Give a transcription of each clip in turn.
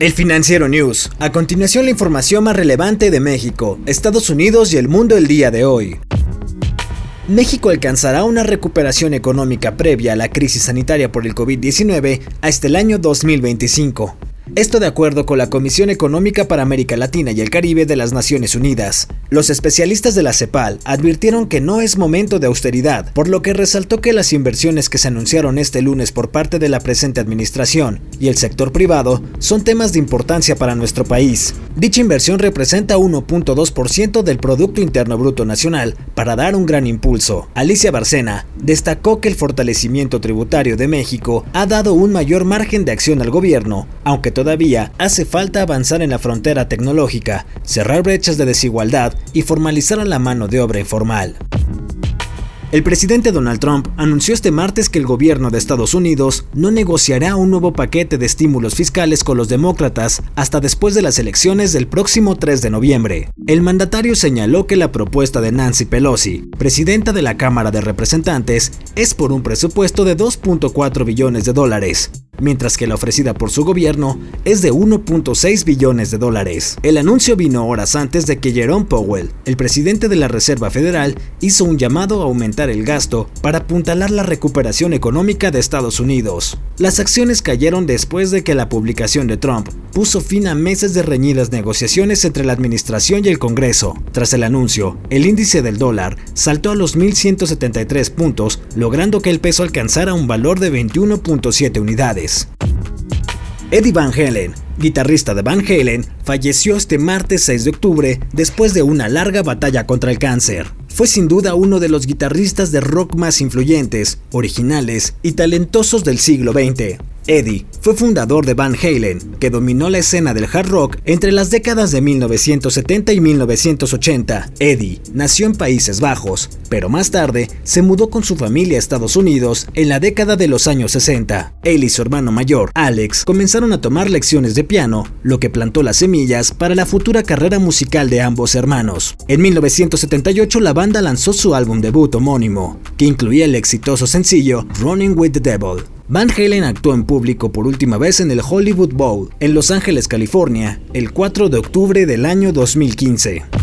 El Financiero News. A continuación la información más relevante de México, Estados Unidos y el mundo el día de hoy. México alcanzará una recuperación económica previa a la crisis sanitaria por el COVID-19 hasta el año 2025. Esto de acuerdo con la Comisión Económica para América Latina y el Caribe de las Naciones Unidas. Los especialistas de la CEPAL advirtieron que no es momento de austeridad, por lo que resaltó que las inversiones que se anunciaron este lunes por parte de la presente administración y el sector privado son temas de importancia para nuestro país. Dicha inversión representa 1.2% del Producto Interno Bruto Nacional para dar un gran impulso. Alicia Barcena destacó que el fortalecimiento tributario de México ha dado un mayor margen de acción al gobierno, aunque todavía hace falta avanzar en la frontera tecnológica, cerrar brechas de desigualdad y formalizar a la mano de obra informal. El presidente Donald Trump anunció este martes que el gobierno de Estados Unidos no negociará un nuevo paquete de estímulos fiscales con los demócratas hasta después de las elecciones del próximo 3 de noviembre. El mandatario señaló que la propuesta de Nancy Pelosi, presidenta de la Cámara de Representantes, es por un presupuesto de 2.4 billones de dólares, mientras que la ofrecida por su gobierno es de 1.6 billones de dólares. El anuncio vino horas antes de que Jerome Powell, el presidente de la Reserva Federal, hizo un llamado a aumentar el gasto para apuntalar la recuperación económica de Estados Unidos. Las acciones cayeron después de que la publicación de Trump puso fin a meses de reñidas negociaciones entre la administración y el Congreso. Tras el anuncio, el índice del dólar saltó a los 1.173 puntos, logrando que el peso alcanzara un valor de 21.7 unidades. Eddie Van Halen, guitarrista de Van Halen, falleció este martes 6 de octubre después de una larga batalla contra el cáncer. Fue sin duda uno de los guitarristas de rock más influyentes, originales y talentosos del siglo XX. Eddie fue fundador de Van Halen, que dominó la escena del hard rock entre las décadas de 1970 y 1980. Eddie nació en Países Bajos, pero más tarde se mudó con su familia a Estados Unidos en la década de los años 60. Él y su hermano mayor, Alex, comenzaron a tomar lecciones de piano, lo que plantó las semillas para la futura carrera musical de ambos hermanos. En 1978 la banda lanzó su álbum debut homónimo, que incluía el exitoso sencillo Running with the Devil. Van Halen actuó en público por última vez en el Hollywood Bowl en Los Ángeles, California, el 4 de octubre del año 2015.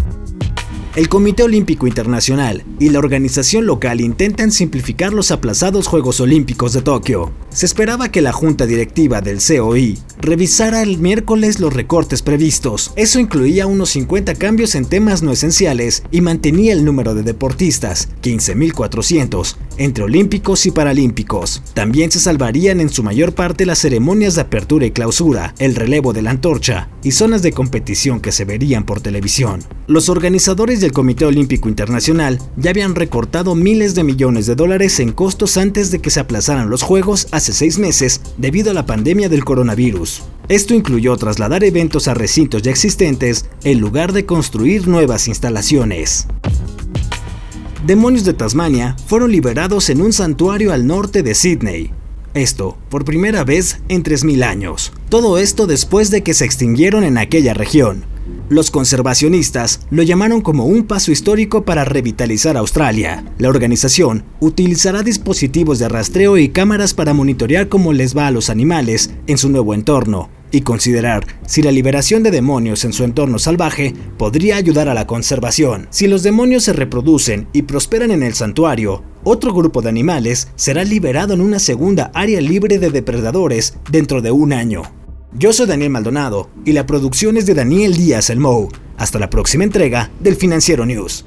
El Comité Olímpico Internacional y la organización local intentan simplificar los aplazados Juegos Olímpicos de Tokio. Se esperaba que la junta directiva del COI revisara el miércoles los recortes previstos. Eso incluía unos 50 cambios en temas no esenciales y mantenía el número de deportistas, 15.400, entre olímpicos y paralímpicos. También se salvarían en su mayor parte las ceremonias de apertura y clausura, el relevo de la antorcha y zonas de competición que se verían por televisión. Los organizadores del Comité Olímpico Internacional ya habían recortado miles de millones de dólares en costos antes de que se aplazaran los Juegos hace seis meses debido a la pandemia del coronavirus. Esto incluyó trasladar eventos a recintos ya existentes en lugar de construir nuevas instalaciones. Demonios de Tasmania fueron liberados en un santuario al norte de Sydney. Esto, por primera vez en 3.000 años. Todo esto después de que se extinguieron en aquella región. Los conservacionistas lo llamaron como un paso histórico para revitalizar Australia. La organización utilizará dispositivos de rastreo y cámaras para monitorear cómo les va a los animales en su nuevo entorno y considerar si la liberación de demonios en su entorno salvaje podría ayudar a la conservación. Si los demonios se reproducen y prosperan en el santuario, otro grupo de animales será liberado en una segunda área libre de depredadores dentro de un año. Yo soy Daniel Maldonado y la producción es de Daniel Díaz El Mou. Hasta la próxima entrega del Financiero News.